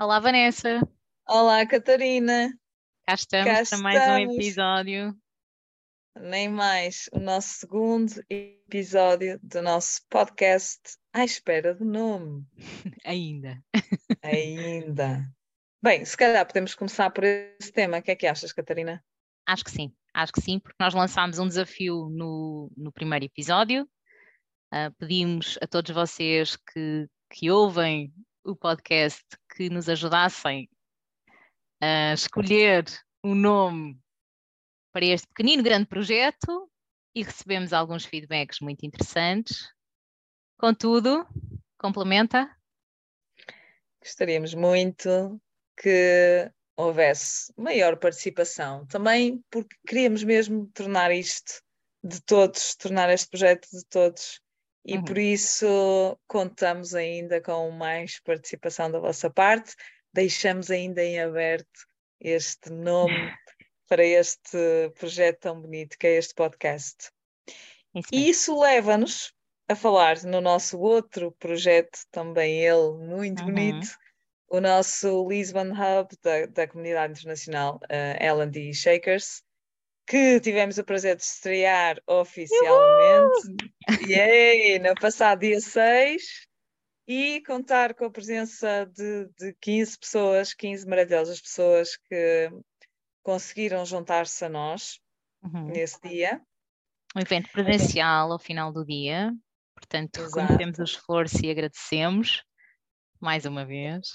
Olá, Vanessa. Olá, Catarina. Cá estamos Cá para mais um estamos. episódio. Nem mais o nosso segundo episódio do nosso podcast à espera do nome. Ainda. Ainda. Bem, se calhar podemos começar por esse tema. O que é que achas, Catarina? Acho que sim, acho que sim, porque nós lançámos um desafio no, no primeiro episódio. Ah, pedimos a todos vocês que, que ouvem o podcast que nos ajudassem a escolher um nome para este pequenino grande projeto e recebemos alguns feedbacks muito interessantes. Contudo, complementa. Gostaríamos muito que houvesse maior participação, também porque queríamos mesmo tornar isto de todos, tornar este projeto de todos. E Uhum. por isso contamos ainda com mais participação da vossa parte. Deixamos ainda em aberto este nome para este projeto tão bonito que é este podcast. Isso E isso leva-nos a falar no nosso outro projeto, também ele muito Uhum. bonito, o nosso Lisbon Hub da, da comunidade internacional uh, L&D Shakers, que tivemos o prazer de estrear oficialmente Yay, no passado dia 6 e contar com a presença de, de 15 pessoas, 15 maravilhosas pessoas que conseguiram juntar-se a nós Uhum. nesse dia. um evento presencial ao final do dia. Portanto, Exato. reconhecemos o esforço e agradecemos mais uma vez.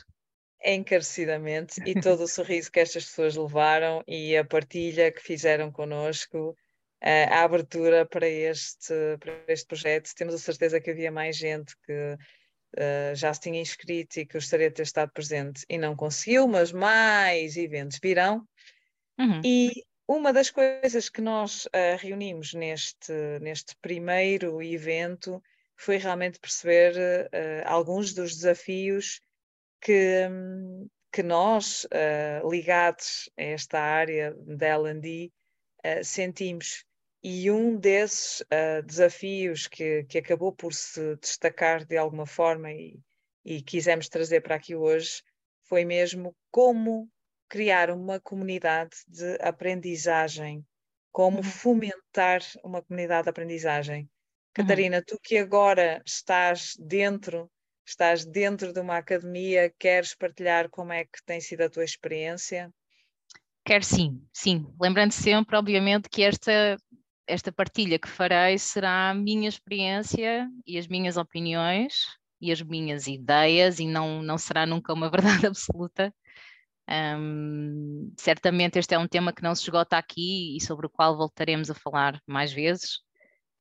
Encarecidamente e todo o sorriso que estas pessoas levaram e a partilha que fizeram connosco, a abertura para este, para este projeto. Temos a certeza que havia mais gente que eh, já se tinha inscrito e que gostaria de ter estado presente e não conseguiu, mas mais eventos virão. Uhum. E uma das coisas que nós eh, reunimos neste, neste primeiro evento foi realmente perceber eh, alguns dos desafios que, que nós, eh, ligados a esta área da L&D, eh, sentimos. E um desses eh, desafios que, que acabou por se destacar de alguma forma e, e quisemos trazer para aqui hoje foi mesmo como criar uma comunidade de aprendizagem, como Uhum. fomentar uma comunidade de aprendizagem. Uhum. Catarina, tu que agora estás dentro, estás dentro de uma academia, queres partilhar como é que tem sido a tua experiência? Quero sim, sim. Lembrando sempre, obviamente, que esta, esta partilha que farei será a minha experiência e as minhas opiniões e as minhas ideias e não, não será nunca uma verdade absoluta. Certamente este é um tema que não se esgota aqui e sobre o qual voltaremos a falar mais vezes,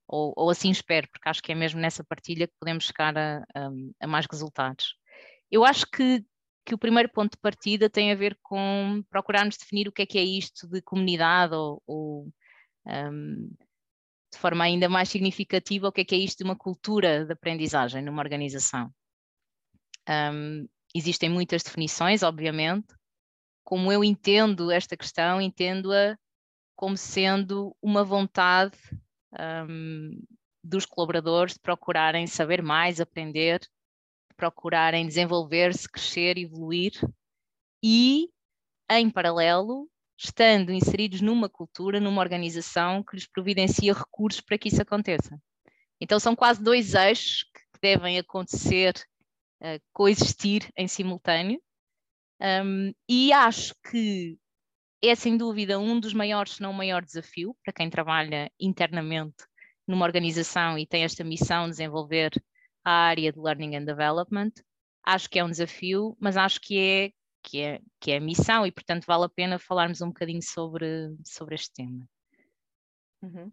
ou, ou assim espero, porque acho que é mesmo nessa partilha que podemos chegar a, a- a mais resultados. Eu acho que, que o primeiro ponto de partida tem a ver com procurarmos definir o que é que é isto de comunidade ou, ou, hum, de forma ainda mais significativa, o que é que é isto de uma cultura de aprendizagem numa organização. Hum, existem muitas definições, obviamente. Como eu entendo esta questão, entendo-a como sendo uma vontade hum, dos colaboradores procurarem saber mais, aprender, de procurarem desenvolver-se, crescer, evoluir e, em paralelo, estando inseridos numa cultura, numa organização que lhes providencia recursos para que isso aconteça. Então são quase dois eixos que devem acontecer, eh, coexistir em simultâneo. Um, e acho que é sem dúvida um dos maiores, se não o maior desafio para quem trabalha internamente numa organização e tem esta missão de desenvolver a área de Learning and Development. Acho que é um desafio, mas acho que é, que é, que é a missão e, portanto, vale a pena falarmos um bocadinho sobre, sobre este tema. Uhum.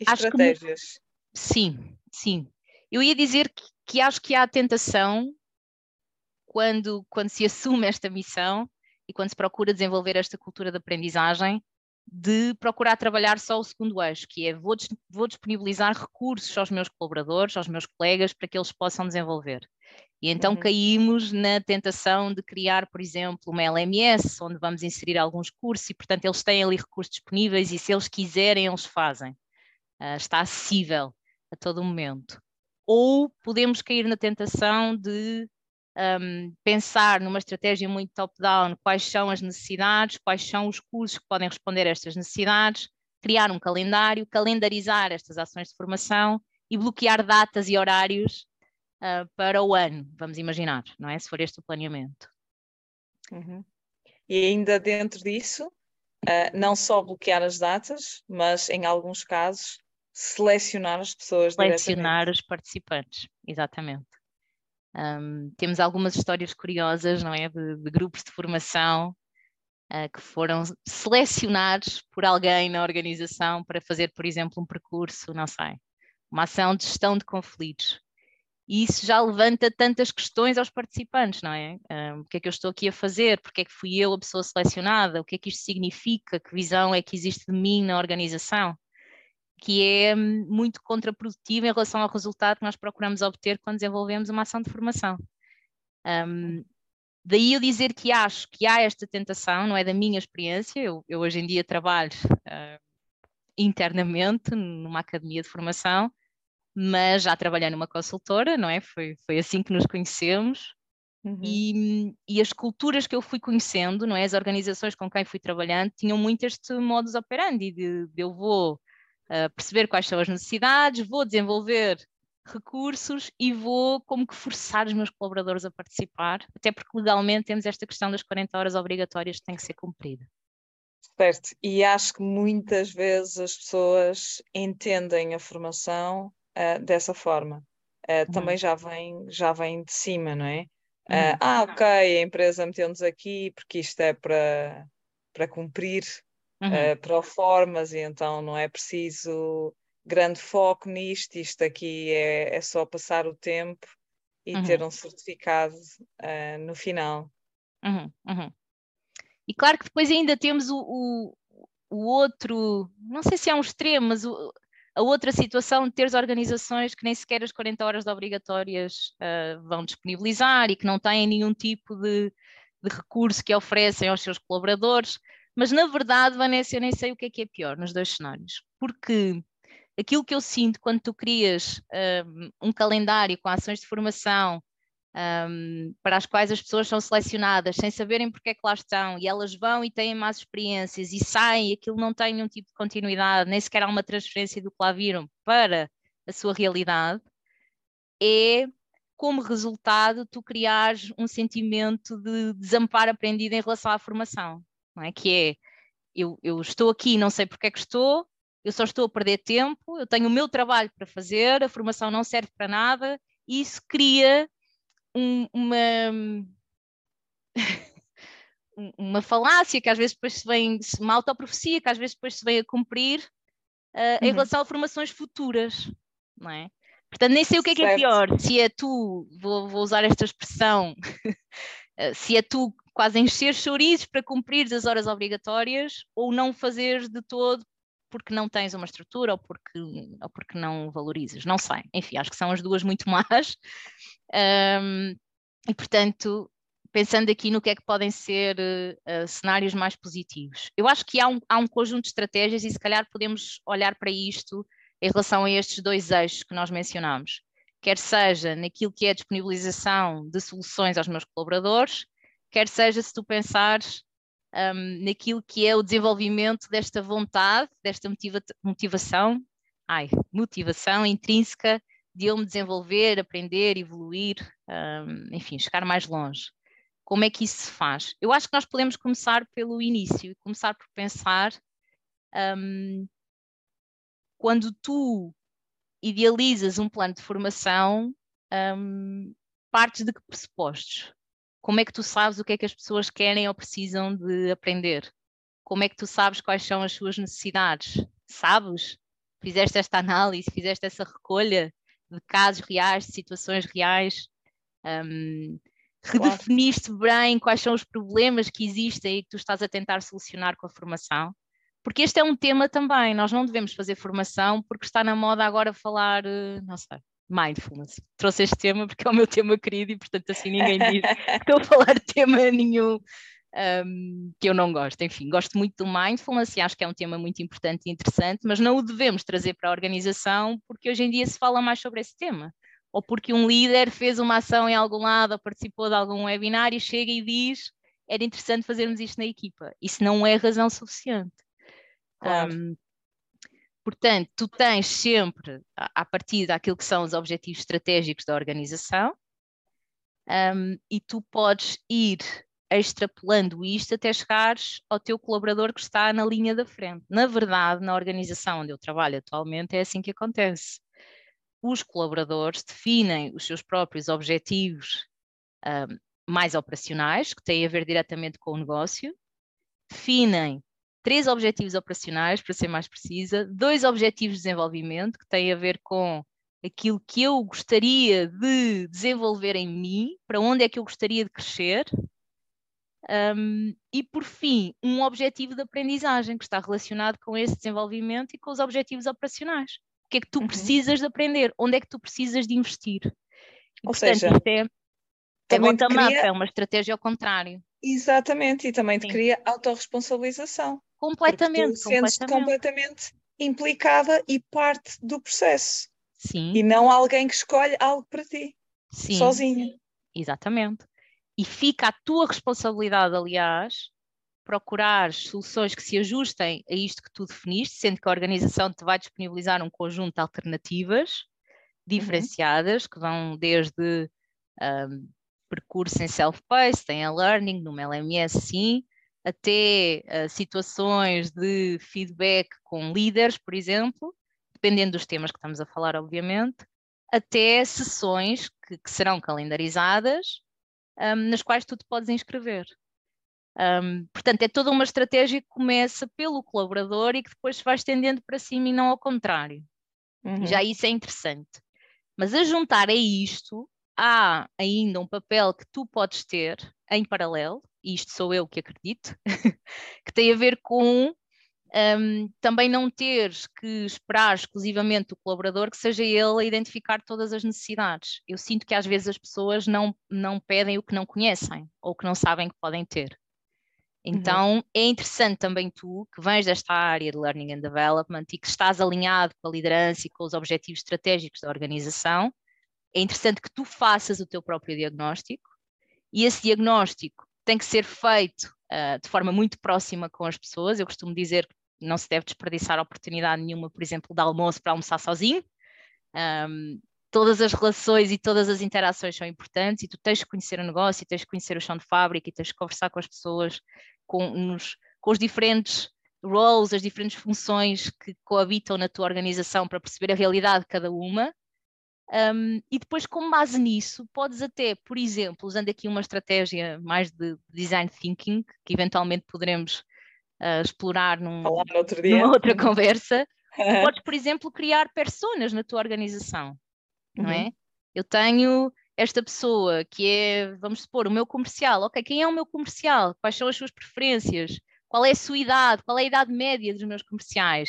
E Acho que estratégias? Sim, sim. Eu ia dizer que, que acho que há a tentação quando, quando se assume esta missão e quando se procura desenvolver esta cultura de aprendizagem, de procurar trabalhar só o segundo eixo, que é vou, vou disponibilizar recursos aos meus colaboradores, aos meus colegas, para que eles possam desenvolver. E então Uhum. caímos na tentação de criar, por exemplo, uma LMS, onde vamos inserir alguns cursos e, portanto, eles têm ali recursos disponíveis e se eles quiserem, eles fazem. Ah, está acessível a todo momento. Ou podemos cair na tentação de um, pensar numa estratégia muito top-down quais são as necessidades, quais são os cursos que podem responder a estas necessidades, criar um calendário, calendarizar estas ações de formação e bloquear datas e horários uh, para o ano, vamos imaginar, não é? Se for este o planeamento. Uhum. E ainda dentro disso, uh, não só bloquear as datas, mas em alguns casos selecionar as pessoas Selecionar os participantes, exatamente. Um, temos algumas histórias curiosas, não é? De, de grupos de formação uh, que foram selecionados por alguém na organização para fazer, por exemplo, um percurso, não sei, uma ação de gestão de conflitos. E isso já levanta tantas questões aos participantes, não é? Um, o que é que eu estou aqui a fazer? Porque é que fui eu a pessoa selecionada? O que é que isto significa? Que visão é que existe de mim na organização? Que é muito contraprodutivo em relação ao resultado que nós procuramos obter quando desenvolvemos uma ação de formação. Um, daí eu dizer que acho que há esta tentação, não é da minha experiência, eu, eu hoje em dia trabalho uh, internamente numa academia de formação, mas já trabalhei numa consultora, não é? Foi, foi assim que nos conhecemos. Uhum. E, e, as culturas que eu fui conhecendo, não é? As organizações com quem fui trabalhando tinham muito este modus operandi de, de eu vou uh, perceber quais são as necessidades, vou desenvolver recursos e vou como que forçar os meus colaboradores a participar, até porque legalmente temos esta questão das 40 horas obrigatórias que tem que ser cumprida. Certo, e acho que muitas vezes as pessoas entendem a formação uh, dessa forma. Uh, uhum. Também já vem, já vem de cima, não é? Uh, ah, ok, a empresa meteu-nos aqui porque isto é para, para cumprir uhum. uh, proformas e então não é preciso grande foco nisto, isto aqui é, é só passar o tempo e uhum. ter um certificado uh, no final. Uhum, uhum. E claro que depois ainda temos o, o, o, outro, não sei se é um extremo, mas o, a outra situação de teres organizações que nem sequer as 40 horas de obrigatórias uh, vão disponibilizar e que não têm nenhum tipo de, de recurso que oferecem aos seus colaboradores. Mas na verdade, Vanessa, eu nem sei o que é que é pior nos dois cenários, porque aquilo que eu sinto quando tu crias um, um calendário com ações de formação um, para as quais as pessoas são selecionadas sem saberem porque é que lá estão e elas vão e têm más experiências e saem e aquilo não tem nenhum tipo de continuidade, nem sequer há uma transferência do que lá viram para a sua realidade, é como resultado tu criares um sentimento de desamparo aprendido em relação à formação não é? Que é, eu, eu estou aqui, não sei porque é que estou, eu só estou a perder tempo, eu tenho o meu trabalho para fazer, a formação não serve para nada, e isso cria um, uma, uma falácia que às vezes depois se vem, uma autoprofecia que às vezes depois se vem a cumprir uh, em uhum. relação a formações futuras, não é? Portanto, nem sei o que é, que é pior, se é tu, vou, vou usar esta expressão, eh, se é tu quase encher chouriços para cumprir as horas obrigatórias ou não fazer de todo porque não tens uma estrutura ou porque, ou porque não valorizas, não sei. Enfim, acho que são as duas muito más. Um, e, portanto, pensando aqui no que é que podem ser uh, cenários mais positivos. Eu acho que há um, há um conjunto de estratégias e se calhar podemos olhar para isto em relação a estes dois eixos que nós mencionamos, quer seja naquilo que é a disponibilização de soluções aos meus colaboradores, quer seja se tu pensares um, naquilo que é o desenvolvimento desta vontade, desta motiva motivação, ai, motivação intrínseca de eu me desenvolver, aprender, evoluir, um, enfim, chegar mais longe. Como é que isso se faz? Eu acho que nós podemos começar pelo início e começar por pensar um, quando tu idealizas um plano de formação, um, partes de que pressupostos? Como é que tu sabes o que é que as pessoas querem ou precisam de aprender? Como é que tu sabes quais são as suas necessidades? Sabes? Fizeste esta análise, fizeste essa recolha de casos reais, de situações reais, um, redefiniste bem quais são os problemas que existem e que tu estás a tentar solucionar com a formação. Porque este é um tema também, nós não devemos fazer formação porque está na moda agora falar, eh, não sei, mindfulness. Trouxe este tema porque é o meu tema querido e, portanto, assim ninguém diz que estou a falar de tema nenhum um, que eu não gosto. Enfim, gosto muito do mindfulness e acho que é um tema muito importante e interessante, mas não o devemos trazer para a organização porque hoje em dia se fala mais sobre esse tema. ou porque um líder fez uma ação em algum lado ou participou de algum webinar e chega e diz era interessante fazermos isto na equipa. Isso não é razão suficiente. Claro. Um, portanto, tu tens sempre, a partir daquilo que são os objetivos estratégicos da organização, um, e tu podes ir extrapolando isto até chegares ao teu colaborador que está na linha da frente. Na verdade, na organização onde eu trabalho atualmente, é assim que acontece. Os colaboradores definem os seus próprios objetivos um, mais operacionais, que têm a ver diretamente com o negócio, definem três objetivos operacionais, para ser mais precisa, dois objetivos de desenvolvimento, que têm a ver com aquilo que eu gostaria de desenvolver em mim, para onde é que eu gostaria de crescer, um, e, por fim, um objetivo de aprendizagem que está relacionado com esse desenvolvimento e com os objetivos operacionais. O que é que tu uhum. precisas de aprender? Onde é que tu precisas de investir? Ou portanto, seja, é, é é uma estratégia ao contrário. Exatamente, e também te cria autorresponsabilização. Completamente. Tu completamente. completamente implicada e parte do processo. Sim. E não alguém que escolhe algo para ti, Sim. sozinha. Exatamente. E fica a tua responsabilidade, aliás, procurar soluções que se ajustem a isto que tu definiste, sendo que a organização te vai disponibilizar um conjunto de alternativas diferenciadas, uhum. que vão desde um, percurso em self-paced, em learning, no LMS, sim, até uh, situações de feedback com líderes, por exemplo, dependendo dos temas que estamos a falar, obviamente, até sessões que, que serão calendarizadas um, nas quais tu te podes inscrever. Um, portanto, é toda uma estratégia que começa pelo colaborador e que depois se vai estendendo para cima e não ao contrário. Uhum. Já isso é interessante. Mas a juntar a isto, há ainda um papel que tu podes ter em paralelo, e isto sou eu que acredito, que tem a ver com um, também não teres que esperar exclusivamente o colaborador que seja ele a identificar todas as necessidades. Eu sinto que às vezes as pessoas não, não pedem o que não conhecem ou que não sabem que podem ter. Então uhum. é interessante também tu, que vens desta área de Learning and Development e que estás alinhado com a liderança e com os objetivos estratégicos da organização, é interessante que tu faças o teu próprio diagnóstico e esse diagnóstico tem que ser feito uh, de forma muito próxima com as pessoas. Eu costumo dizer que não se deve desperdiçar oportunidade nenhuma, por exemplo, de almoço para almoçar sozinho. Um, todas as relações e todas as interações são importantes e tu tens que conhecer o negócio, tens que conhecer o chão de fábrica e tens que conversar com as pessoas, com, nos, com os diferentes roles, as diferentes funções que coabitam na tua organização para perceber a realidade de cada uma. Um, e depois, com base nisso, podes até, por exemplo, usando aqui uma estratégia mais de design thinking, que eventualmente poderemos uh, explorar num, numa outra conversa, podes, por exemplo, criar personas na tua organização, não é? uhum. é? Eu tenho esta pessoa que é, vamos supor, o meu comercial. Ok, quem é o meu comercial? Quais são as suas preferências? Qual é a sua idade? Qual é a idade média dos meus comerciais?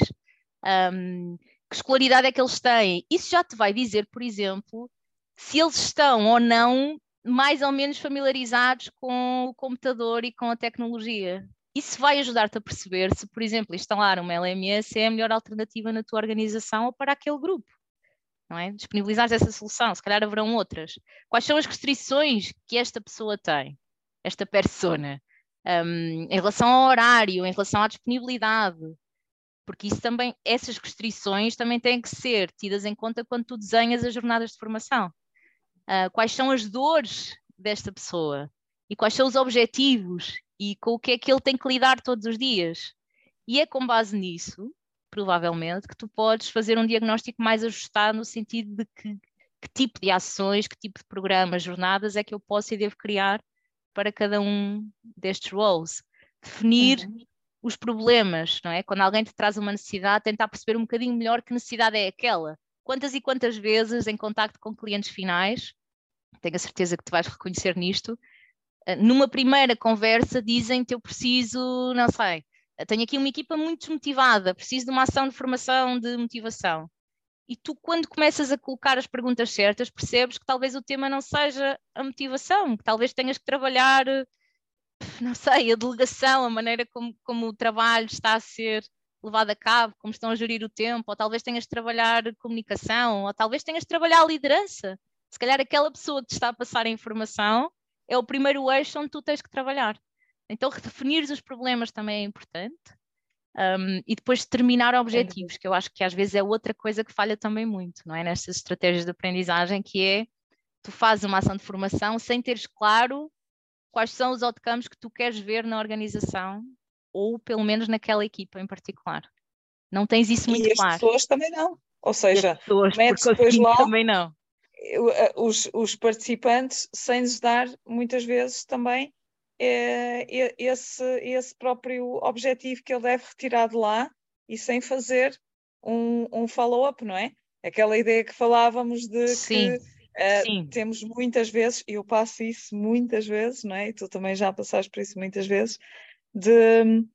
Um, que escolaridade é que eles têm? Isso já te vai dizer, por exemplo, se eles estão ou não mais ou menos familiarizados com o computador e com a tecnologia. Isso vai ajudar-te a perceber se, por exemplo, instalar uma LMS é a melhor alternativa na tua organização ou para aquele grupo. Não é? Disponibilizar essa solução, se calhar haverão outras. Quais são as restrições que esta pessoa tem, esta persona, um, em relação ao horário, em relação à disponibilidade? Porque isso também, essas restrições também têm que ser tidas em conta quando tu desenhas as jornadas de formação. Uh, quais são as dores desta pessoa? E quais são os objetivos e com o que é que ele tem que lidar todos os dias. E é com base nisso, provavelmente, que tu podes fazer um diagnóstico mais ajustado no sentido de que, que tipo de ações, que tipo de programas, jornadas é que eu posso e devo criar para cada um destes roles. Definir uhum. Os problemas, não é? Quando alguém te traz uma necessidade, tentar perceber um bocadinho melhor que necessidade é aquela. Quantas e quantas vezes em contacto com clientes finais, tenho a certeza que te vais reconhecer nisto, eh, numa primeira conversa dizem que eu preciso, não sei, tenho aqui uma equipa muito desmotivada, preciso de uma ação de formação de motivação. E tu, quando começas a colocar as perguntas certas, percebes que talvez o tema não seja a motivação, que talvez tenhas que trabalhar, não sei, a delegação, a maneira como, como o trabalho está a ser levado a cabo, como estão a gerir o tempo, ou talvez tenhas de trabalhar comunicação, ou talvez tenhas de trabalhar a liderança Se calhar aquela pessoa que te está a passar a informação é o primeiro eixo onde tu tens que trabalhar. Então, redefinir os problemas também é importante. Um, e depois determinar objetivos, que eu acho que às vezes é outra coisa que falha também muito, não é? Nestas estratégias de aprendizagem, que é tu fazes uma ação de formação sem teres claro quais são os outcomes que tu queres ver na organização ou pelo menos naquela equipa em particular. Não tens isso muito e as claro. as pessoas também não. Ou seja, pessoas, metes depois lá também não. Os, os participantes sem lhes dar muitas vezes também é, esse, esse próprio objetivo que ele deve retirar de lá e sem fazer um, um follow-up, não é? Aquela ideia que falávamos de sim, que uh, temos muitas vezes, e eu passo isso muitas vezes, não é? E tu também já passaste por isso muitas vezes, de hum,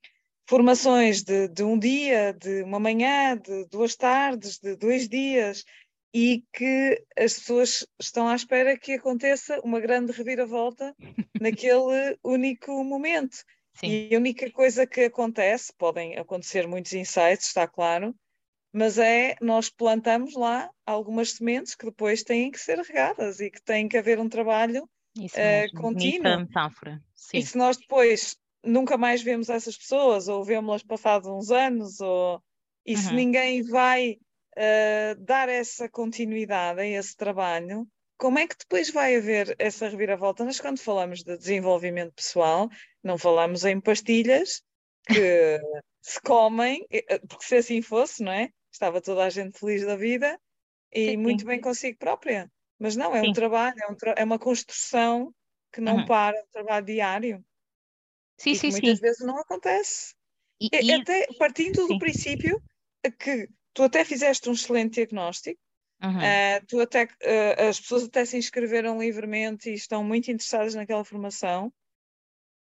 formações de, de um dia, de uma manhã, de duas tardes, de dois dias, e que as pessoas estão à espera que aconteça uma grande reviravolta naquele único momento. Sim. E a única coisa que acontece, podem acontecer muitos insights, está claro, mas é nós plantamos lá algumas sementes que depois têm que ser regadas e que tem que haver um trabalho uh, contínuo. E se nós depois nunca mais vemos essas pessoas ou vemos-las passados uns anos ou e uhum. se ninguém vai uh, dar essa continuidade a esse trabalho, como é que depois vai haver essa reviravolta? Nós, quando falamos de desenvolvimento pessoal, não falamos em pastilhas que se comem, eh, porque se assim fosse, não é? Estava toda a gente feliz da vida e sim, muito sim. bem consigo própria. Mas não, é sim. um trabalho, é, um tra é, uma construção que não uhum. para, é um trabalho diário. Sim, e sim, muitas sim. vezes não acontece. E, e até partindo do princípio que tu até fizeste um excelente diagnóstico, uhum. uh, tu até, uh, as pessoas até se inscreveram livremente e estão muito interessadas naquela formação,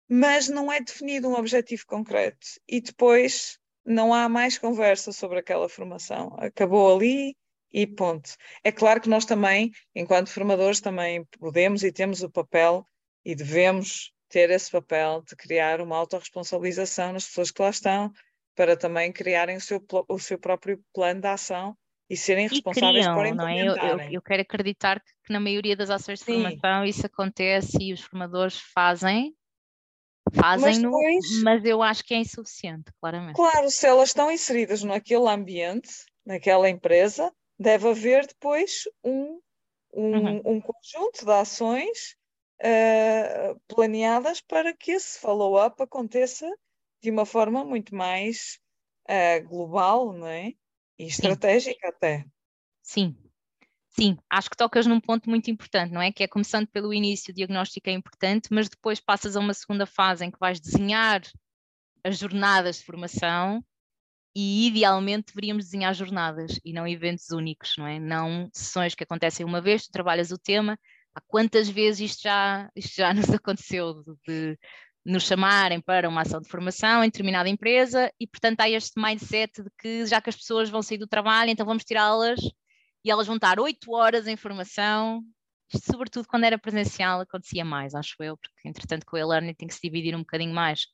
mas não é definido um objetivo concreto e depois não há mais conversa sobre aquela formação. Acabou ali e ponto. É claro que nós também, enquanto formadores, também podemos e temos o papel e devemos ter esse papel de criar uma autorresponsabilização nas pessoas que lá estão, para também criarem o seu, o seu próprio plano de ação e serem responsáveis criam, por implementarem. Não é? eu, eu, quero acreditar que, que, na maioria das ações de Sim. formação isso acontece e os formadores fazem, fazem-no, mas, mas, eu acho que é insuficiente, claramente. Claro, se elas estão inseridas naquele ambiente, naquela empresa, deve haver depois um, um, uhum. um conjunto de ações uh, planeadas para que esse follow-up aconteça de uma forma muito mais uh, global, não é? E estratégica Sim. até. Sim, Sim, acho que tocas num ponto muito importante, não é? Que é começando pelo início, o diagnóstico é importante, mas depois passas a uma segunda fase em que vais desenhar as jornadas de formação e idealmente deveríamos desenhar jornadas e não eventos únicos, não é? Não sessões que acontecem uma vez, tu trabalhas o tema, há quantas vezes isto já, isto já nos aconteceu de, de nos chamarem para uma ação de formação em determinada empresa e, portanto, há este mindset de que já que as pessoas vão sair do trabalho, então vamos tirá-las e elas vão estar oito horas em formação. Isto, sobretudo quando era presencial, acontecia mais, acho eu, porque entretanto com o e-learning tem que se dividir um bocadinho mais.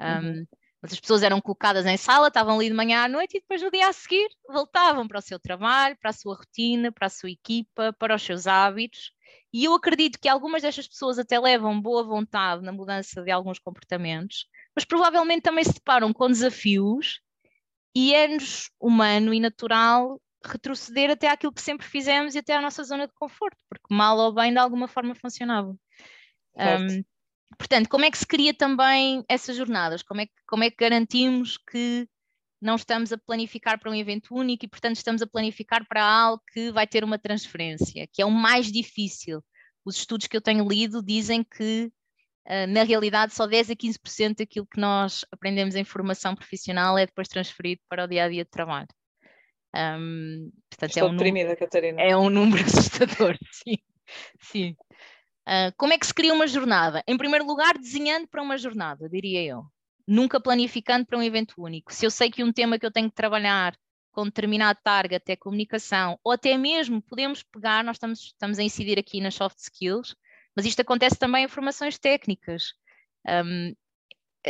Um, uhum. Mas as pessoas eram colocadas em sala, estavam ali de manhã à noite e depois no dia a seguir voltavam para o seu trabalho, para a sua rotina, para a sua equipa, para os seus hábitos e eu acredito que algumas destas pessoas até levam boa vontade na mudança de alguns comportamentos, mas provavelmente também se deparam com desafios e é-nos humano e natural retroceder até aquilo que sempre fizemos e até à nossa zona de conforto, porque mal ou bem de alguma forma funcionava. Um, portanto, como é que se cria também essas jornadas? Como é que, como é que garantimos que não estamos a planificar para um evento único e, portanto, estamos a planificar para algo que vai ter uma transferência, que é o mais difícil. Os estudos que eu tenho lido dizem que, uh, na realidade, só 10 a 15% daquilo que nós aprendemos em formação profissional é depois transferido para o dia a dia de trabalho. Um, portanto, Estou é um deprimida, número, Catarina. É um número assustador, sim. sim. Uh, como é que se cria uma jornada? Em primeiro lugar, desenhando para uma jornada, diria eu nunca planificando para um evento único. Se eu sei que um tema que eu tenho que trabalhar com determinado target é comunicação, ou até mesmo podemos pegar, nós estamos, estamos a incidir aqui nas soft skills, mas isto acontece também em formações técnicas. Um,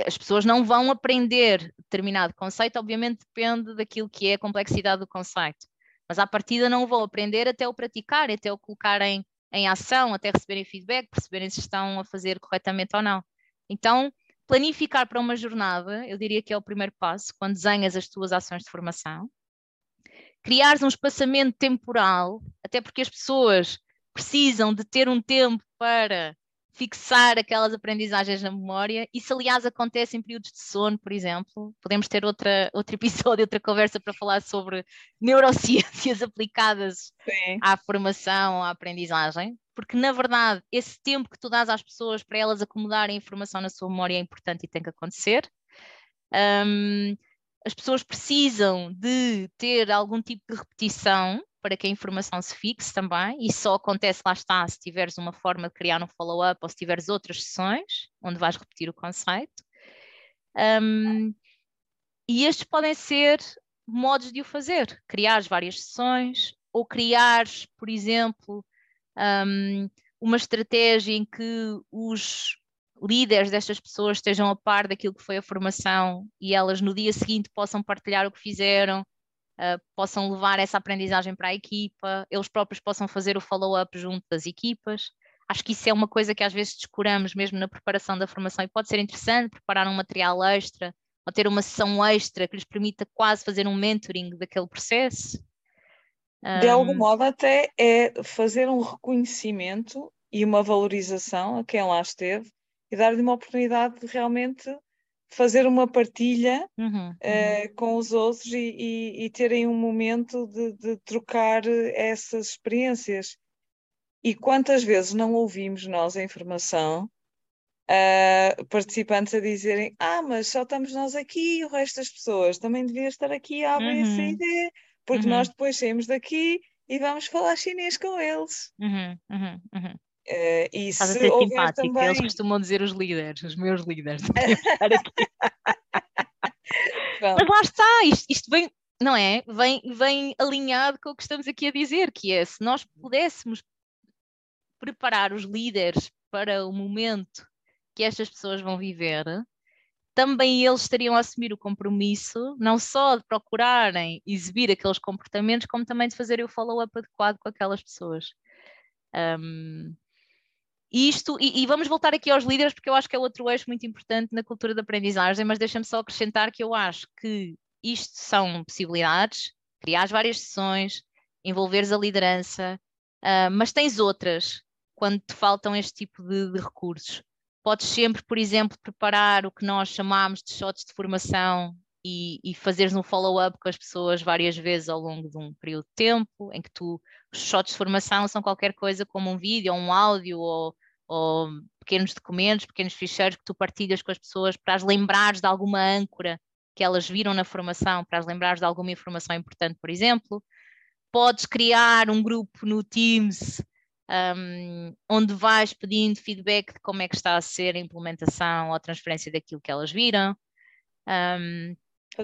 as pessoas não vão aprender determinado conceito, obviamente depende daquilo que é a complexidade do conceito. mas à partida não vão aprender até o praticar, até o colocarem em ação, até receberem feedback, perceberem se estão a fazer corretamente ou não. Então, planificar para uma jornada, eu diria que é o primeiro passo, quando desenhas as tuas ações de formação. Criares um espaçamento temporal, até porque as pessoas precisam de ter um tempo para fixar aquelas aprendizagens na memória. Isso, aliás, acontece em períodos de sono, por exemplo. Podemos ter outra, outro episódio, outra conversa para falar sobre neurociências aplicadas Sim. à formação, à aprendizagem, porque, na verdade, esse tempo que tu dás às pessoas para elas acomodarem a informação na sua memória é importante e tem que acontecer. Um, as pessoas precisam de ter algum tipo de repetição para que a informação se fixe também, e só acontece, lá está, se tiveres uma forma de criar um follow-up ou se tiveres outras sessões onde vais repetir o conceito. Um, e estes podem ser modos de o fazer, criar várias sessões ou criar, por exemplo, um, uma estratégia em que os líderes destas pessoas estejam a par daquilo que foi a formação e elas no dia seguinte possam partilhar o que fizeram uh, possam levar essa aprendizagem para a equipa, eles próprios possam fazer o follow-up junto das equipas. Acho que isso é uma coisa que às vezes descuramos mesmo na preparação da formação e pode ser interessante preparar um material extra ou ter uma sessão extra que lhes permita quase fazer um mentoring daquele processo. De algum modo, até é fazer um reconhecimento e uma valorização a quem lá esteve e dar-lhe uma oportunidade de realmente fazer uma partilha uhum, uh, com os outros e, e, e, terem um momento de, de, trocar essas experiências. E quantas vezes não ouvimos nós a informação, uh, participantes a dizerem: Ah, mas só estamos nós aqui e o resto das pessoas também devia estar aqui A, B, uhum. C e D, porque uhum. nós depois saímos daqui e vamos falar chinês com eles. Uhum, uhum, uhum. Uh, e Estás se a ser simpático, também... eles costumam dizer os líderes, os meus líderes. Mas lá está, isto, isto, vem, não é? Vem, vem alinhado com o que estamos aqui a dizer, que é se nós pudéssemos preparar os líderes para o momento que estas pessoas vão viver, também eles estariam a assumir o compromisso, não só de procurarem exibir aqueles comportamentos, como também de fazerem o follow-up adequado com aquelas pessoas. Um, isto, e, e, vamos voltar aqui aos líderes, porque eu acho que é outro eixo muito importante na cultura da aprendizagem, mas deixa-me só acrescentar que eu acho que isto são possibilidades, criar várias sessões, envolveres a liderança, uh, mas tens outras quando te faltam este tipo de, de recursos. Podes sempre, por exemplo, preparar o que nós chamamos de shots de formação e, e fazeres um follow-up com as pessoas várias vezes ao longo de um período de tempo, em que tu, os shots de formação são qualquer coisa como um vídeo ou um áudio ou ou pequenos documentos, pequenos ficheiros que tu partilhas com as pessoas para as lembrares de alguma âncora que elas viram na formação, para as lembrares de alguma informação importante, por exemplo. Podes criar um grupo no Teams um, onde vais pedindo feedback de como é que está a ser a implementação ou a transferência daquilo que elas viram. Um,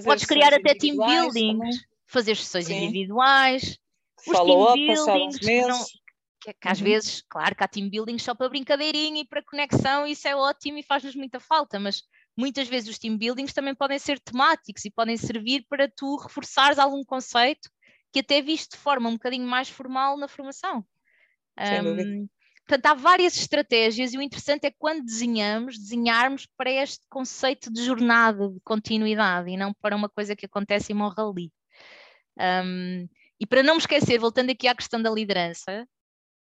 podes criar até team buildings, também. fazer sessões Sim. individuais. Follow-up, team buildings que, que às uhum. vezes, claro que há team building só para brincadeirinha e para conexão, isso é ótimo e faz-nos muita falta, mas muitas vezes os team buildings também podem ser temáticos e podem servir para tu reforçares algum conceito que até visto de forma um bocadinho mais formal na formação. Um, portanto, há várias estratégias e o interessante é quando desenhamos, desenharmos para este conceito de jornada, de continuidade e não para uma coisa que acontece e morre ali. Um, e para não me esquecer, voltando aqui à questão da liderança,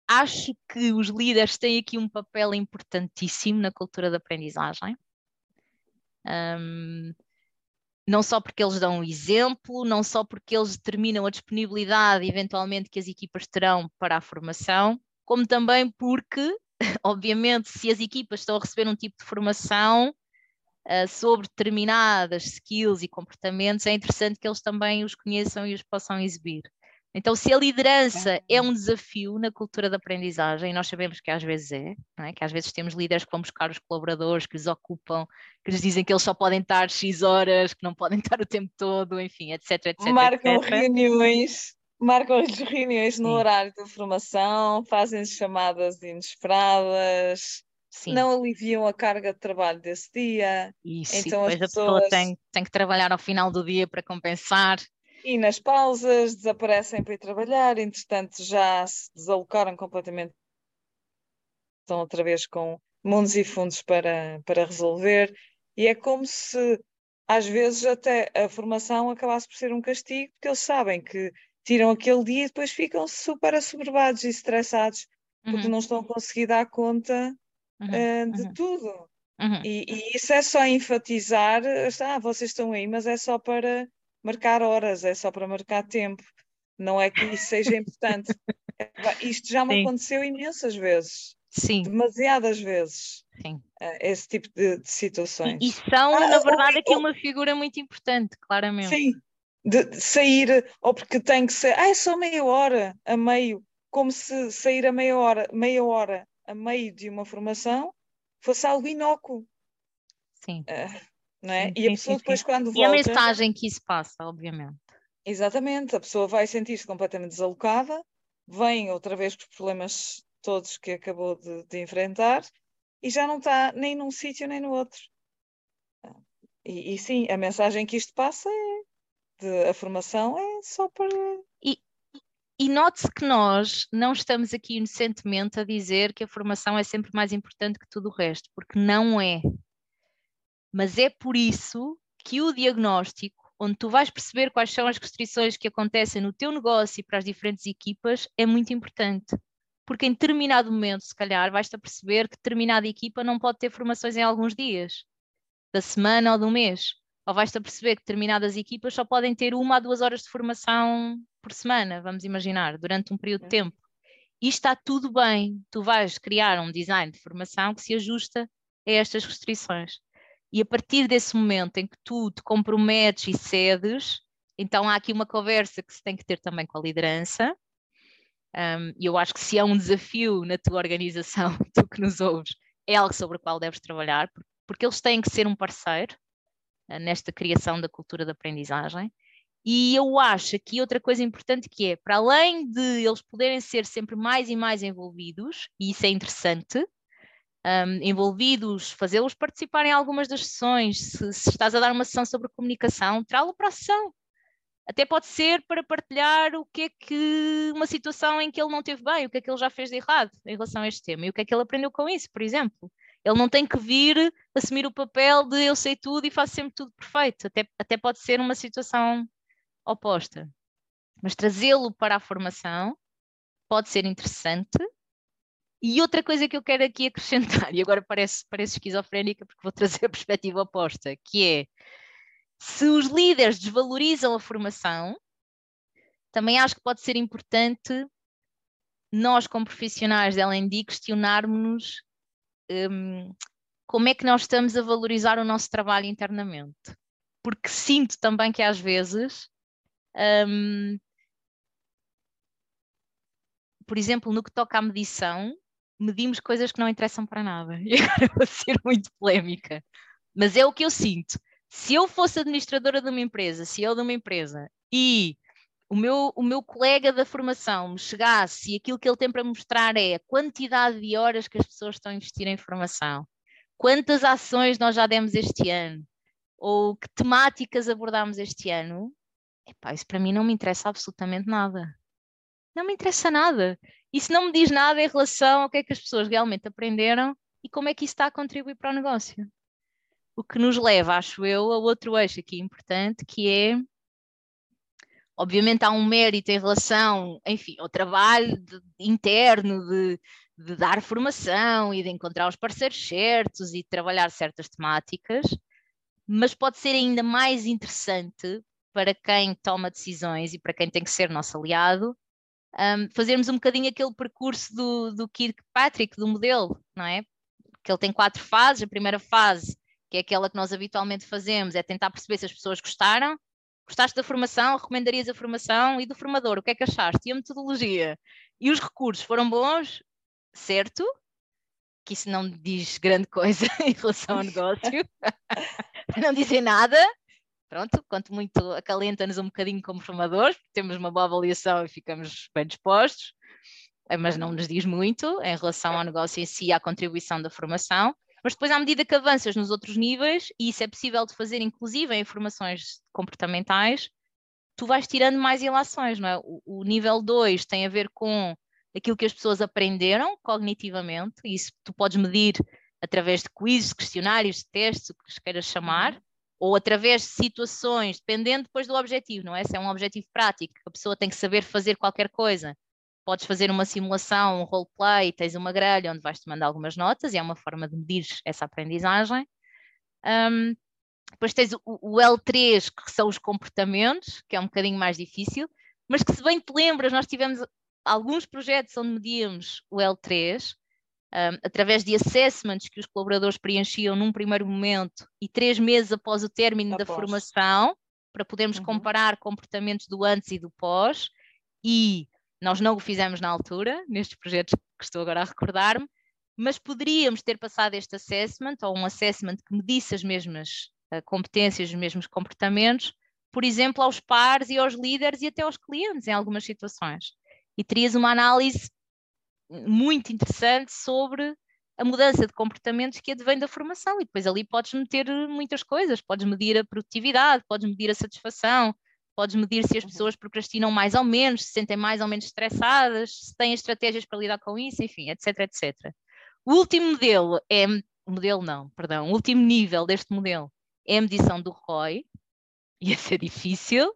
acho que os líderes têm aqui um papel importantíssimo na cultura da aprendizagem. Um, não só porque eles dão um exemplo, não só porque eles determinam a disponibilidade, eventualmente, que as equipas terão para a formação, como também porque, obviamente, se as equipas estão a receber um tipo de formação uh, sobre determinadas skills e comportamentos, é interessante que eles também os conheçam e os possam exibir. Então, se a liderança é um desafio na cultura da aprendizagem, e nós sabemos que às vezes é, é, que às vezes temos líderes que vão buscar os colaboradores, que lhes ocupam, que lhes dizem que eles só podem estar X horas, que não podem estar o tempo todo, enfim, etc, etc. Marcam etc. reuniões, marcam as reuniões no Sim. horário da formação, fazem chamadas inesperadas. Sim. não aliviam a carga de trabalho desse dia. Isso, então e depois pessoas... a pessoa tem, tem que trabalhar ao final do dia para compensar. E nas pausas desaparecem para ir trabalhar, entretanto já se desalocaram completamente, estão outra vez com mundos e fundos para, para resolver, e é como se às vezes até a formação acabasse por ser um castigo, porque eles sabem que tiram aquele dia e depois ficam super assoberbados e estressados porque uhum. não estão a conseguir dar conta uhum. uh, de uhum. tudo. Uhum. E, e, isso é só enfatizar, ah, vocês estão aí, mas é só para marcar horas, é só para marcar tempo. Não é que isso seja importante. Isto já me Sim. aconteceu imensas vezes. Sim. Demasiadas vezes. Sim. Eh, esse tipo de, de situações. E, e são, ah, na verdade, ou, aqui uma figura muito importante, claramente. Sim. De, de sair, ou porque tem que ser, ah, é só meia hora a meio, como se sair a meia hora, meia hora a meio de uma formação fosse algo inócuo. Sim. Uh, não é? Sim, e a pessoa sim, depois, sim. quando volta. E a mensagem que isso passa, obviamente. Exatamente, a pessoa vai sentir-se completamente desalocada, vem outra vez com os problemas todos que acabou de, de enfrentar e já não está nem num sítio nem no outro. E, e, sim, a mensagem que isto passa é de, a formação é só para. E, e note-se que nós não estamos aqui inocentemente a dizer que a formação é sempre mais importante que tudo o resto, porque não é. Mas é por isso que o diagnóstico, onde tu vais perceber quais são as restrições que acontecem no teu negócio e para as diferentes equipas, é muito importante. Porque em determinado momento, se calhar, vais-te a perceber que determinada equipa não pode ter formações em alguns dias, da semana ou do mês. Ou vais-te a perceber que determinadas equipas só podem ter uma a duas horas de formação por semana, vamos imaginar, durante um período de uhum. tempo. E está tudo bem. Tu vais criar um design de formação que se ajusta a estas restrições. E a partir desse momento em que tu te comprometes e cedes, então há aqui uma conversa que se tem que ter também com a liderança. Um, e eu acho que se é um desafio na tua organização, tu que nos ouves, é algo sobre o qual deves trabalhar, porque eles têm que ser um parceiro uh, nesta criação da cultura da aprendizagem. E eu acho aqui outra coisa importante que é, para além de eles poderem ser sempre mais e mais envolvidos, e isso é interessante, um, envolvidos, fazê-los participar em algumas das sessões. Se, se, estás a dar uma sessão sobre comunicação, trá-lo para a sessão. Até pode ser para partilhar o que é que uma situação em que ele não teve bem, o que é que ele já fez de errado em relação a este tema e o que é que ele aprendeu com isso, por exemplo. Ele não tem que vir assumir o papel de eu sei tudo e faço sempre tudo perfeito. Até, até pode ser uma situação oposta. Mas trazê-lo para a formação pode ser interessante e outra coisa que eu quero aqui acrescentar, e agora parece, parece esquizofrénica porque vou trazer a perspectiva oposta, que é se os líderes desvalorizam a formação, também acho que pode ser importante nós, como profissionais da LND, questionarmos um, como é que nós estamos a valorizar o nosso trabalho internamente. Porque sinto também que às vezes um, por exemplo, no que toca à medição, medimos coisas que não interessam para nada. E agora vou ser muito polémica. Mas é o que eu sinto. Se eu fosse administradora de uma empresa, se eu de uma empresa, e o meu, o meu colega da formação me chegasse e aquilo que ele tem para mostrar é a quantidade de horas que as pessoas estão a investir em formação, quantas ações nós já demos este ano, ou que temáticas abordámos este ano, epá, isso para mim não me interessa absolutamente nada. Não me interessa nada. Isso não me diz nada em relação ao que é que as pessoas realmente aprenderam e como é que isso está a contribuir para o negócio. O que nos leva, acho eu, a outro eixo aqui importante, que é, obviamente há um mérito em relação, enfim, ao trabalho de, interno de, de dar formação e de encontrar os parceiros certos e de trabalhar certas temáticas, mas pode ser ainda mais interessante para quem toma decisões e para quem tem que ser nosso aliado, um, fazermos um bocadinho aquele percurso do, do Kirkpatrick, do modelo, não é? Que ele tem quatro fases. A primeira fase, que é aquela que nós habitualmente fazemos, é tentar perceber se as pessoas gostaram. Gostaste da formação? Recomendarias a formação? E do formador, o que é que achaste? E a metodologia? E os recursos foram bons? Certo? Que isso não diz grande coisa em relação ao negócio. não dizer nada, pronto, quanto muito acalenta-nos um bocadinho como formadores, temos uma boa avaliação e ficamos bem dispostos, eh, mas não nos diz muito em relação ao negócio em si e à contribuição da formação. Mas depois, à medida que avanças nos outros níveis, e isso é possível de fazer inclusive em formações comportamentais, tu vais tirando mais ilações, não é? O, o nível 2 tem a ver com aquilo que as pessoas aprenderam cognitivamente, e isso tu podes medir através de quizzes, questionários, testes, o que queiras chamar. Ou através de situações, dependendo depois do objetivo, não é? Se é um objetivo prático, a pessoa tem que saber fazer qualquer coisa. Podes fazer uma simulação, um roleplay, tens uma grelha onde vais-te mandar algumas notas, e é uma forma de medir essa aprendizagem. Um, depois tens o, o, L3, que são os comportamentos, que é um bocadinho mais difícil, mas que se bem te lembras, nós tivemos alguns projetos onde medíamos o L3, um, através de assessments que os colaboradores preenchiam num primeiro momento e três meses após o término após. da formação, para podermos uhum. comparar comportamentos do antes e do pós, e nós não o fizemos na altura, nestes projetos que estou agora a recordar-me, mas poderíamos ter passado este assessment, ou um assessment que medisse as mesmas uh, competências, os mesmos comportamentos, por exemplo, aos pares e aos líderes e até aos clientes em algumas situações. E terias uma análise muito interessante sobre a mudança de comportamentos que advém da formação e depois ali podes meter muitas coisas, podes medir a produtividade, podes medir a satisfação, podes medir se as uhum. pessoas procrastinam mais ou menos, se sentem mais ou menos estressadas, se têm estratégias para lidar com isso, enfim, etc, etc. O último modelo é, modelo não, perdão, o último nível deste modelo é a medição do ROI, ia ser difícil,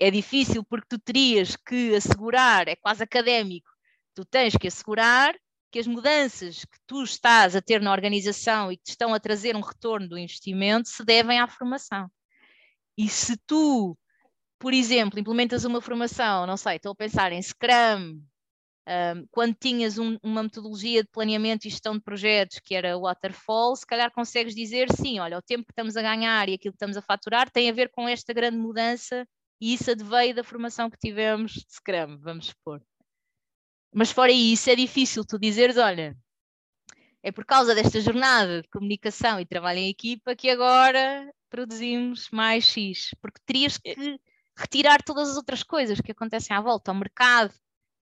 é difícil porque tu terias que assegurar, é quase académico, tu tens que assegurar que as mudanças que tu estás a ter na organização e que te estão a trazer um retorno do investimento se devem à formação. E se tu, por exemplo, implementas uma formação, não sei, estou a pensar em Scrum, um, quando tinhas um, uma metodologia de planeamento e gestão de projetos que era Waterfall, se calhar consegues dizer sim, olha, o tempo que estamos a ganhar e aquilo que estamos a faturar tem a ver com esta grande mudança e isso adveio da formação que tivemos de Scrum, vamos supor. Mas fora isso, é difícil tu dizeres, olha, é por causa desta jornada de comunicação e trabalho em equipa que agora produzimos mais X, porque terias que retirar todas as outras coisas que acontecem à volta, ao mercado,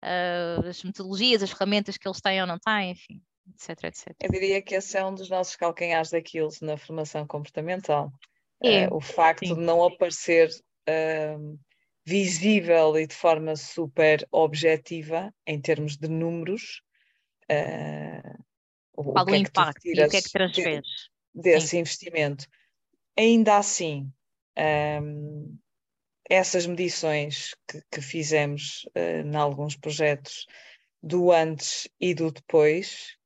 uh, as metodologias, as ferramentas que eles têm ou não têm, enfim, etc, etc. Eu diria que esse é um dos nossos calcanhares daqueles na formação comportamental. É, uh, o facto sim. de não aparecer uh, visível e de forma super objetiva em termos de números. Uh, Qual o, o é impacto e o que é que transferes? desse Sim. investimento. Ainda assim, um, essas medições que, que fizemos uh, em alguns projetos do antes e do depois,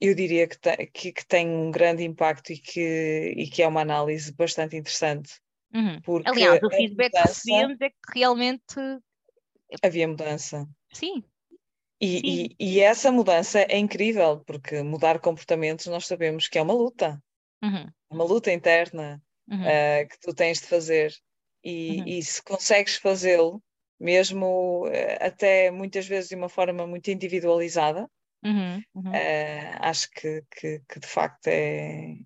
eu diria que, te, que, que, tem um grande impacto e que, e que é uma análise bastante interessante Uhum. Aliás, o feedback mudança, que recebemos é que realmente havia mudança. Sim. E, Sim. E, e, essa mudança é incrível, porque mudar comportamentos nós sabemos que é uma luta. Uhum. Uma luta interna uhum. uh, que tu tens de fazer. E, uhum. e se consegues fazê-lo, mesmo uh, até muitas vezes de uma forma muito individualizada, uh, acho que, que, que de facto é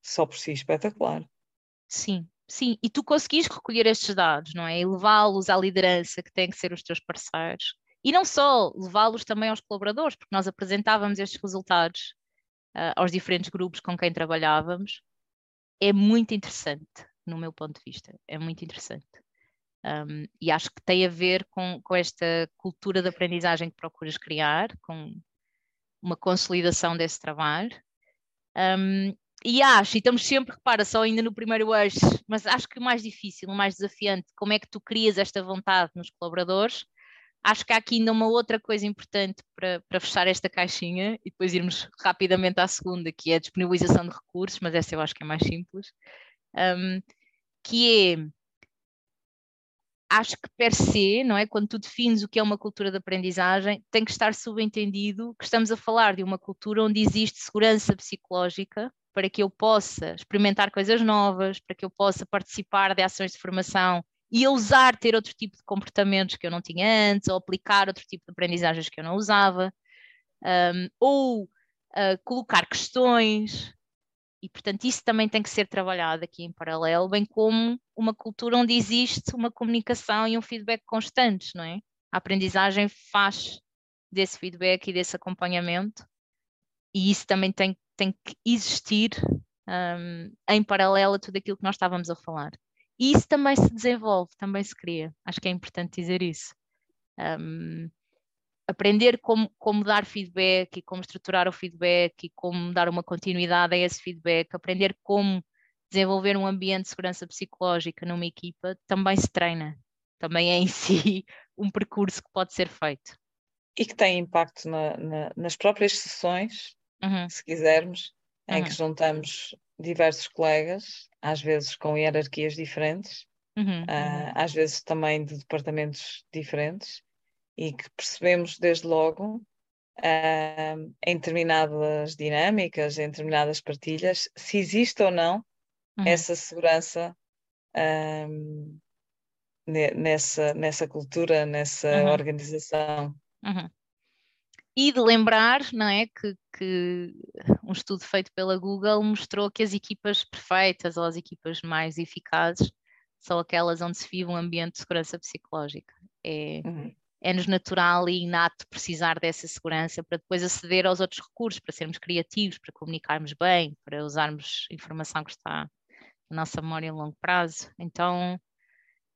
só por si espetacular. Sim, Sim, e tu conseguis recolher estes dados, não é? E levá-los à liderança, que têm que ser os teus parceiros. E não só, levá-los também aos colaboradores, porque nós apresentávamos estes resultados uh, aos diferentes grupos com quem trabalhávamos. É muito interessante, no meu ponto de vista. É muito interessante. Um, e acho que tem a ver com, com esta cultura de aprendizagem que procuras criar, com uma consolidação desse trabalho. Um, e acho, e estamos sempre, repara, só ainda no primeiro eixo, mas acho que o mais difícil, o mais desafiante, como é que tu crias esta vontade nos colaboradores. Acho que há aqui ainda uma outra coisa importante para, para fechar esta caixinha e depois irmos rapidamente à segunda, que é a disponibilização de recursos, mas essa eu acho que é mais simples, um, que é acho que per se, não é? Quando tu defines o que é uma cultura de aprendizagem, tem que estar subentendido que estamos a falar de uma cultura onde existe segurança psicológica para que eu possa experimentar coisas novas, para que eu possa participar de ações de formação e usar ter outro tipo de comportamentos que eu não tinha antes, ou aplicar outro tipo de aprendizagens que eu não usava, um, ou uh, colocar questões. E, portanto, isso também tem que ser trabalhado aqui em paralelo, bem como uma cultura onde existe uma comunicação e um feedback constantes, não é? A aprendizagem faz desse feedback e desse acompanhamento, e isso também tem tem que existir um, em paralelo a tudo aquilo que nós estávamos a falar. E isso também se desenvolve, também se cria. Acho que é importante dizer isso. Um, aprender como, como dar feedback e como estruturar o feedback e como dar uma continuidade a esse feedback, aprender como desenvolver um ambiente de segurança psicológica numa equipa, também se treina. Também é em si um percurso que pode ser feito. E que tem impacto na, na, nas próprias sessões, uhum. se quisermos, uhum. em que juntamos diversos colegas, às vezes com hierarquias diferentes, uhum. uh, às vezes também de departamentos diferentes, e que percebemos desde logo uh, em determinadas dinâmicas, em determinadas partilhas, se existe ou não uhum. essa segurança um, nessa, nessa cultura, nessa uhum. organização. Uhum. E de lembrar, não é, que, que, um estudo feito pela Google mostrou que as equipas perfeitas ou as equipas mais eficazes são aquelas onde se vive um ambiente de segurança psicológica. É, uhum. é-nos natural e inato precisar dessa segurança para depois aceder aos outros recursos, para sermos criativos, para comunicarmos bem, para usarmos informação que está na nossa memória a longo prazo. Então,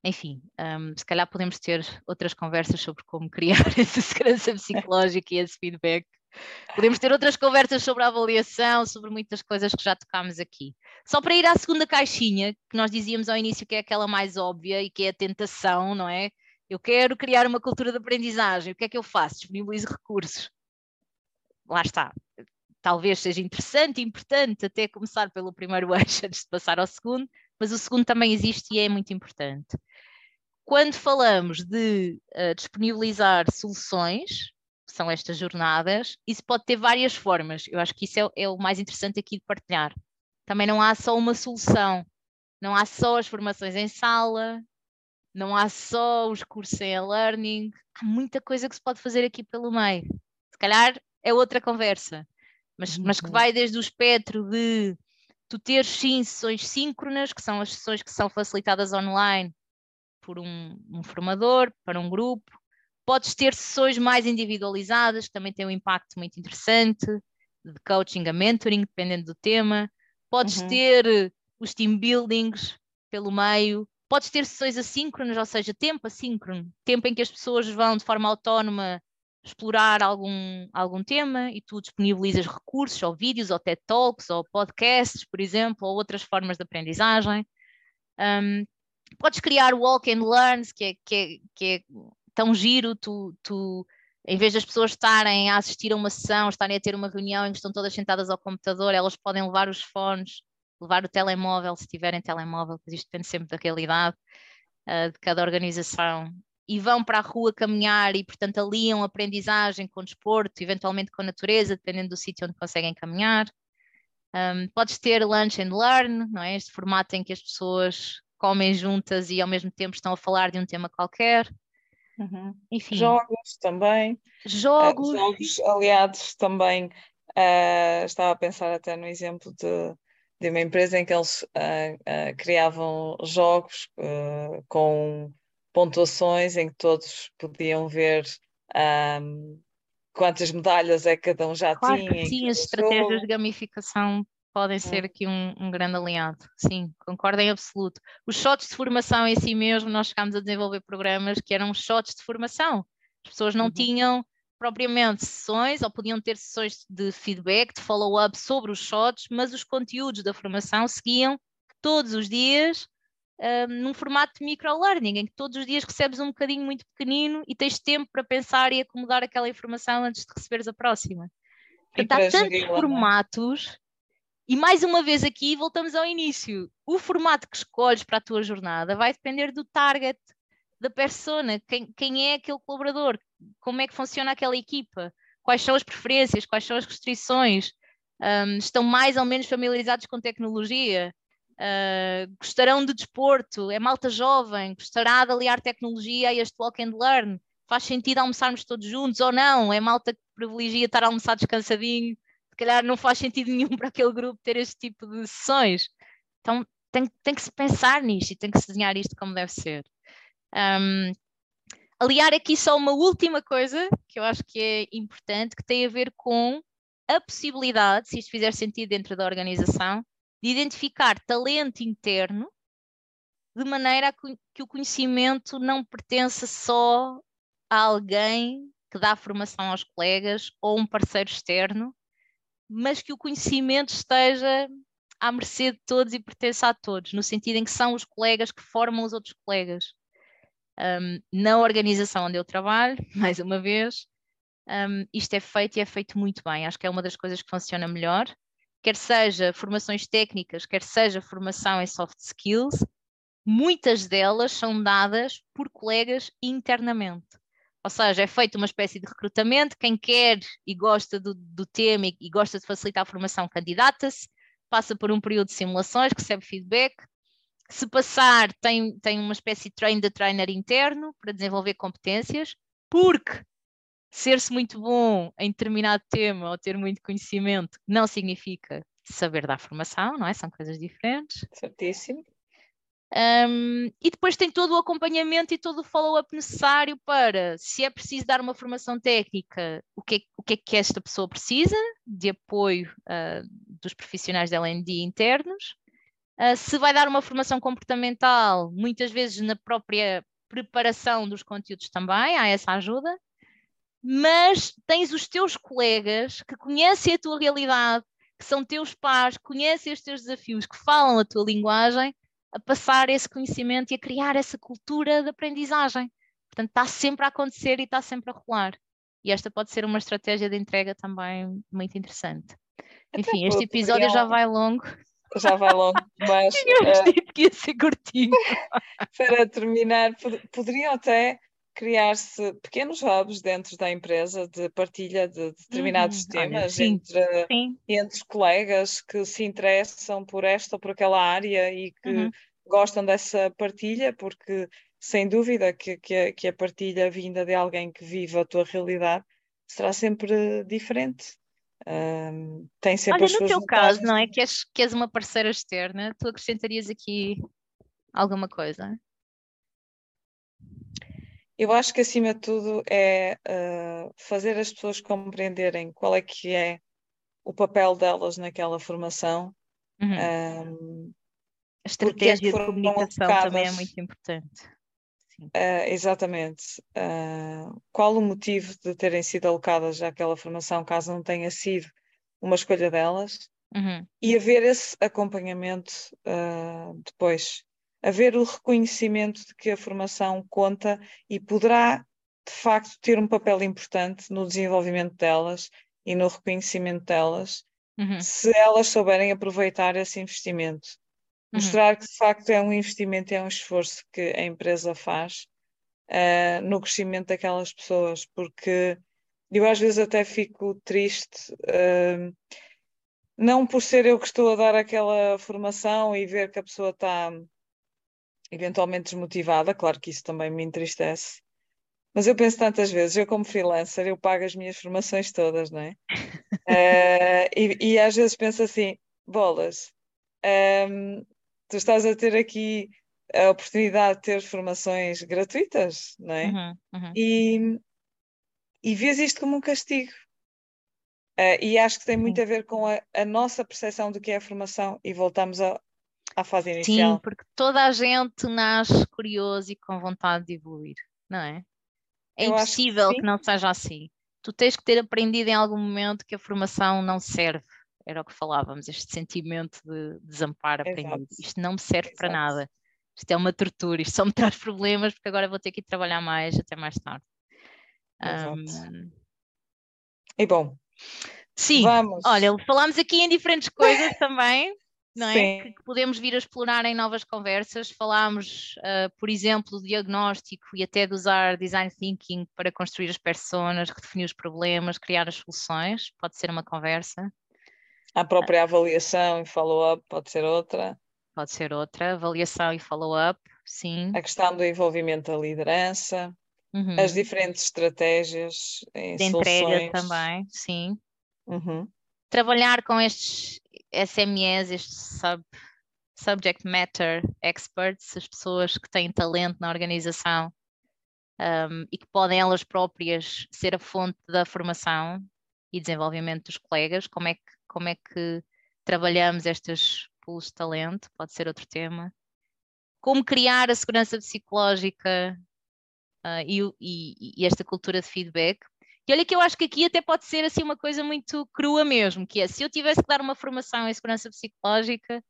enfim, um, se calhar podemos ter outras conversas sobre como criar essa segurança psicológica e esse feedback. Podemos ter outras conversas sobre a avaliação, sobre muitas coisas que já tocámos aqui. Só para ir à segunda caixinha, que nós dizíamos ao início que é aquela mais óbvia e que é a tentação, não é? Eu quero criar uma cultura de aprendizagem, o que é que eu faço? Disponibilizo recursos. Lá está. Talvez seja interessante e importante até começar pelo primeiro eixo antes de passar ao segundo, mas o segundo também existe e é muito importante. Quando falamos de uh, disponibilizar soluções, que são estas jornadas, isso pode ter várias formas. Eu acho que isso é, é o mais interessante aqui de partilhar. Também não há só uma solução, não há só as formações em sala, não há só os cursos em e-learning, há muita coisa que se pode fazer aqui pelo meio. Se calhar é outra conversa, mas, mas que vai desde o espectro de tu teres sim sessões síncronas, que são as sessões que são facilitadas online por um, um formador, para um grupo. Podes ter sessões mais individualizadas, que também têm um impacto muito interessante, de coaching a mentoring, dependendo do tema. Podes uhum. ter os team buildings pelo meio. Podes ter sessões assíncronas, ou seja, tempo assíncrono, tempo em que as pessoas vão de forma autónoma explorar algum, algum tema e tu disponibilizas recursos, ou vídeos, ou TED Talks, ou podcasts, por exemplo, ou outras formas de aprendizagem. Um, podes criar walk and learns, que é, que é, que é tão giro, tu, tu, em vez das pessoas estarem a assistir a uma sessão, estarem a ter uma reunião em que estão todas sentadas ao computador, elas podem levar os fones, levar o telemóvel, se tiverem telemóvel, porque isto depende sempre da realidade uh, de cada organização, e vão para a rua caminhar e, portanto, aliam aprendizagem com desporto, eventualmente com a natureza, dependendo do sítio onde conseguem caminhar. Um, podes ter lunch and learn, não é? Este formato em que as pessoas comem juntas e ao mesmo tempo estão a falar de um tema qualquer. Uhum. Enfim. Jogos também. Jogos. Uh, jogos aliados também. Uh, estava a pensar até no exemplo de, de uma empresa em que eles uh, criavam jogos com pontuações em que todos podiam ver um, quantas medalhas é que cada um já claro tinha. sim, as estratégias de gamificação podem ser aqui um, um, grande aliado. Sim, concordo em absoluto. Os shots de formação em si mesmo, nós chegámos a desenvolver programas que eram shots de formação. As pessoas não uhum. tinham propriamente sessões ou podiam ter sessões de feedback, de follow-up sobre os shots, mas os conteúdos da formação seguiam todos os dias num formato de microlearning, em que todos os dias recebes um bocadinho muito pequenino e tens tempo para pensar e acomodar aquela informação antes de receberes a próxima. Portanto, há tantos é? formatos, e mais uma vez aqui voltamos ao início. O formato que escolhes para a tua jornada vai depender do target, da persona, quem, quem é aquele colaborador, como é que funciona aquela equipa, quais são as preferências, quais são as restrições, um, estão mais ou menos familiarizados com tecnologia, Uh, gostarão de desporto, é malta jovem, gostará de aliar tecnologia a este walk and learn. Faz sentido almoçarmos todos juntos ou não? É malta que privilegia estar a almoçar descansadinho. Se calhar não faz sentido nenhum para aquele grupo ter este tipo de sessões. Então tem, tem que se pensar nisto e tem que se desenhar isto como deve ser. Um, aliar aqui só uma última coisa que eu acho que é importante, que tem a ver com a possibilidade, se isto fizer sentido dentro da organização, de identificar talento interno de maneira que o conhecimento não pertença só a alguém que dá formação aos colegas ou um parceiro externo, mas que o conhecimento esteja à mercê de todos e pertence a todos, no sentido em que são os colegas que formam os outros colegas. Um, na organização onde eu trabalho, mais uma vez, um, isto é feito e é feito muito bem. Acho que é uma das coisas que funciona melhor, quer seja formações técnicas, quer seja formação em soft skills, muitas delas são dadas por colegas internamente. Ou seja, é feita uma espécie de recrutamento, quem quer e gosta do, do tema e, e gosta de facilitar a formação candidata-se, passa por um período de simulações, recebe feedback, se passar, tem, tem uma espécie de train the trainer interno para desenvolver competências, porque ser-se muito bom em determinado tema ou ter muito conhecimento não significa saber dar formação, não é? São coisas diferentes. Certíssimo. Um, e depois tem todo o acompanhamento e todo o follow-up necessário para, se é preciso dar uma formação técnica, o que é, o que, é que esta pessoa precisa de apoio uh, dos profissionais da LND internos. Uh, se vai dar uma formação comportamental, muitas vezes na própria preparação dos conteúdos também, há essa ajuda mas tens os teus colegas que conhecem a tua realidade, que são teus pais, conhecem os teus desafios, que falam a tua linguagem, a passar esse conhecimento e a criar essa cultura de aprendizagem. Portanto, está sempre a acontecer e está sempre a rolar. E esta pode ser uma estratégia de entrega também muito interessante. Até Enfim, este episódio já vai longo. Já vai longo, mas. Tínhamos uh, dito que ia ser curtinho. para terminar, poderiam até criar-se pequenos hubs dentro da empresa de partilha de determinados uhum, temas olha, sim, entre, sim. entre colegas que se interessam por esta ou por aquela área e que uhum. gostam dessa partilha, porque sem dúvida que, que, a, que a partilha vinda de alguém que vive a tua realidade será sempre diferente. Um, tem sempre Olha, no teu caso, não é? Que és, que és uma parceira externa, tu acrescentarias aqui alguma coisa? Eu acho que acima de tudo é uh, fazer as pessoas compreenderem qual é que é o papel delas naquela formação. Uhum. Um, a estratégia é de comunicação também é muito importante. Uh, exatamente. Uh, qual o motivo de terem sido alocadas àquela formação, caso não tenha sido uma escolha delas? Uhum. E haver esse acompanhamento depois haver o reconhecimento de que a formação conta e poderá, de facto, ter um papel importante no desenvolvimento delas e no reconhecimento delas, uhum. se elas souberem aproveitar esse investimento. Uhum. Mostrar que, de facto, é um investimento, é um esforço que a empresa faz uh, no crescimento daquelas pessoas, porque eu às vezes até fico triste. Uh, não por ser eu que estou a dar aquela formação e ver que a pessoa está eventualmente desmotivada, claro que isso também me entristece. Mas eu penso tantas vezes, eu como freelancer, eu pago as minhas formações todas, não é? uh, e, e, às vezes penso assim, bolas, um, ehm, tu estás a ter aqui a oportunidade de ter formações gratuitas, não é? Uhum, uhum. E, e vês isto como um castigo. Uh, e acho que tem muito a ver com a, a nossa percepção do que é a formação e voltamos a, à fase inicial. Sim, porque toda a gente nasce curioso e com vontade de evoluir, não é? É Eu impossível que, que, não seja assim. Tu tens que ter aprendido em algum momento que a formação não serve. Era o que falávamos, este sentimento de desamparo aprendido. Isto não me serve Exato. para nada. Isto é uma tortura, isto só me traz problemas porque agora vou ter que ir trabalhar mais até mais tarde. Um... E bom, Sim, Vamos. olha, falámos aqui em diferentes coisas também não é? Que, que, podemos vir a explorar em novas conversas. Falámos, uh, por exemplo, do diagnóstico e até de usar design thinking para construir as personas, redefinir os problemas, criar as soluções. Pode ser uma conversa. A própria avaliação e follow-up pode ser outra. Pode ser outra, avaliação e follow-up, sim. A questão do envolvimento da liderança, uhum. as diferentes estratégias em de entrega também, sim. Uhum. Trabalhar com estes SMEs, estes sub, subject matter experts, as pessoas que têm talento na organização um, e que podem elas próprias ser a fonte da formação e desenvolvimento dos colegas, como é que, como é que trabalhamos estes pools de talento, pode ser outro tema. como criar a segurança psicológica uh, e, e, e, esta cultura de feedback. E olha que eu acho que aqui até pode ser assim uma coisa muito crua mesmo, que é se eu tivesse que dar uma formação em segurança psicológica,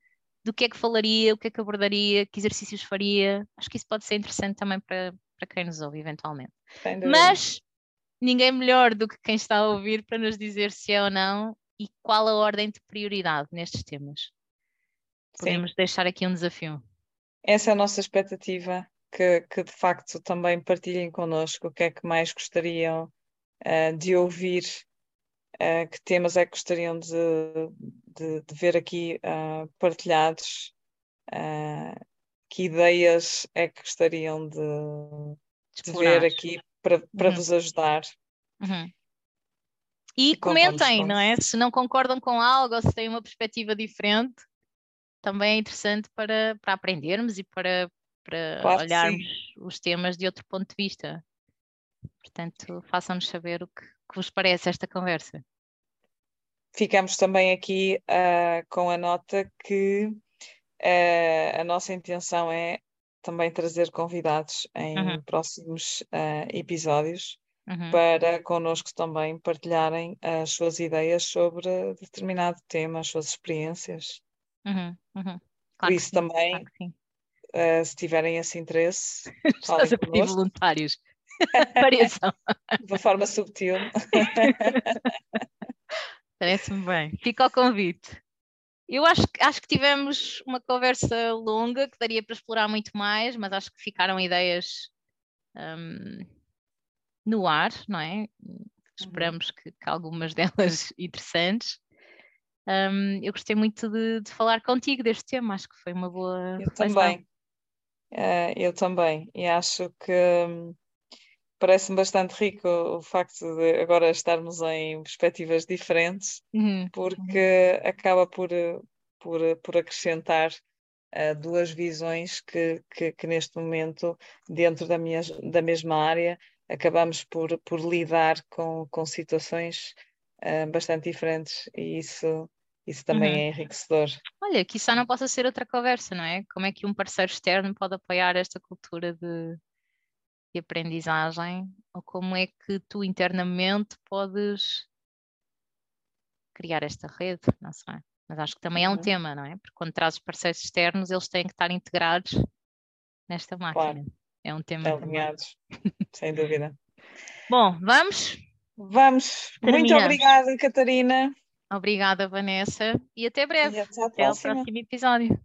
do que é que falaria, o que é que abordaria, que exercícios faria, acho que isso pode ser interessante também para, para quem nos ouve eventualmente. Mas ninguém melhor do que quem está a ouvir para nos dizer se é ou não e qual a ordem de prioridade nestes temas. Podemos Sim. deixar aqui um desafio. Essa é a nossa expectativa, que, que de facto também partilhem connosco o que é que mais gostariam uh, de ouvir, uh, que temas é que gostariam de, de, de ver aqui uh, partilhados, que ideias é que gostariam de, de ver aqui para, para uhum. vos ajudar. Uhum. E, e comentem, não é? Se não concordam com algo ou se têm uma perspectiva diferente, também é interessante para, para aprendermos e para, para claro olharmos os temas de outro ponto de vista. Portanto, façam-nos saber o que, que, vos parece esta conversa. Ficamos também aqui uh, com a nota que uh, a nossa intenção é também trazer convidados em uhum. próximos uh, episódios uhum. para connosco também partilharem as suas ideias sobre determinado tema, as suas experiências. Uhum, uhum. Claro Por isso sim, também, claro uh, se tiverem esse interesse, estás a pedir voluntários. Apareçam. De forma subtil. Parece-me bem. Fica ao convite. Eu acho, acho que tivemos uma conversa longa que daria para explorar muito mais, mas acho que ficaram ideias um, no ar, não é? Uhum. Esperamos que, que algumas delas interessantes. Um, eu gostei muito de, de, falar contigo deste tema, acho que foi uma boa. Eu também. Uh, eu também. E acho que um, parece-me bastante rico o facto de agora estarmos em perspectivas diferentes, uhum. porque uhum. acaba por, por, por acrescentar uh, duas visões que, que, que, neste momento, dentro da, minha, da mesma área, acabamos por, por lidar com, com situações uh, bastante diferentes e isso, isso também uhum. é enriquecedor. Olha, que isso não possa ser outra conversa, não é? Como é que um parceiro externo pode apoiar esta cultura de, de aprendizagem ou como é que tu internamente podes criar esta rede, não sei. Mas acho que também é um uhum. tema, não é? Porque quando trazes parceiros externos, eles têm que estar integrados nesta máquina. Claro. É um tema. Alinhados, sem dúvida. Bom, vamos? Vamos. Muito obrigada, Catarina. Obrigada, Vanessa. E até breve. E até, até ao próximo episódio.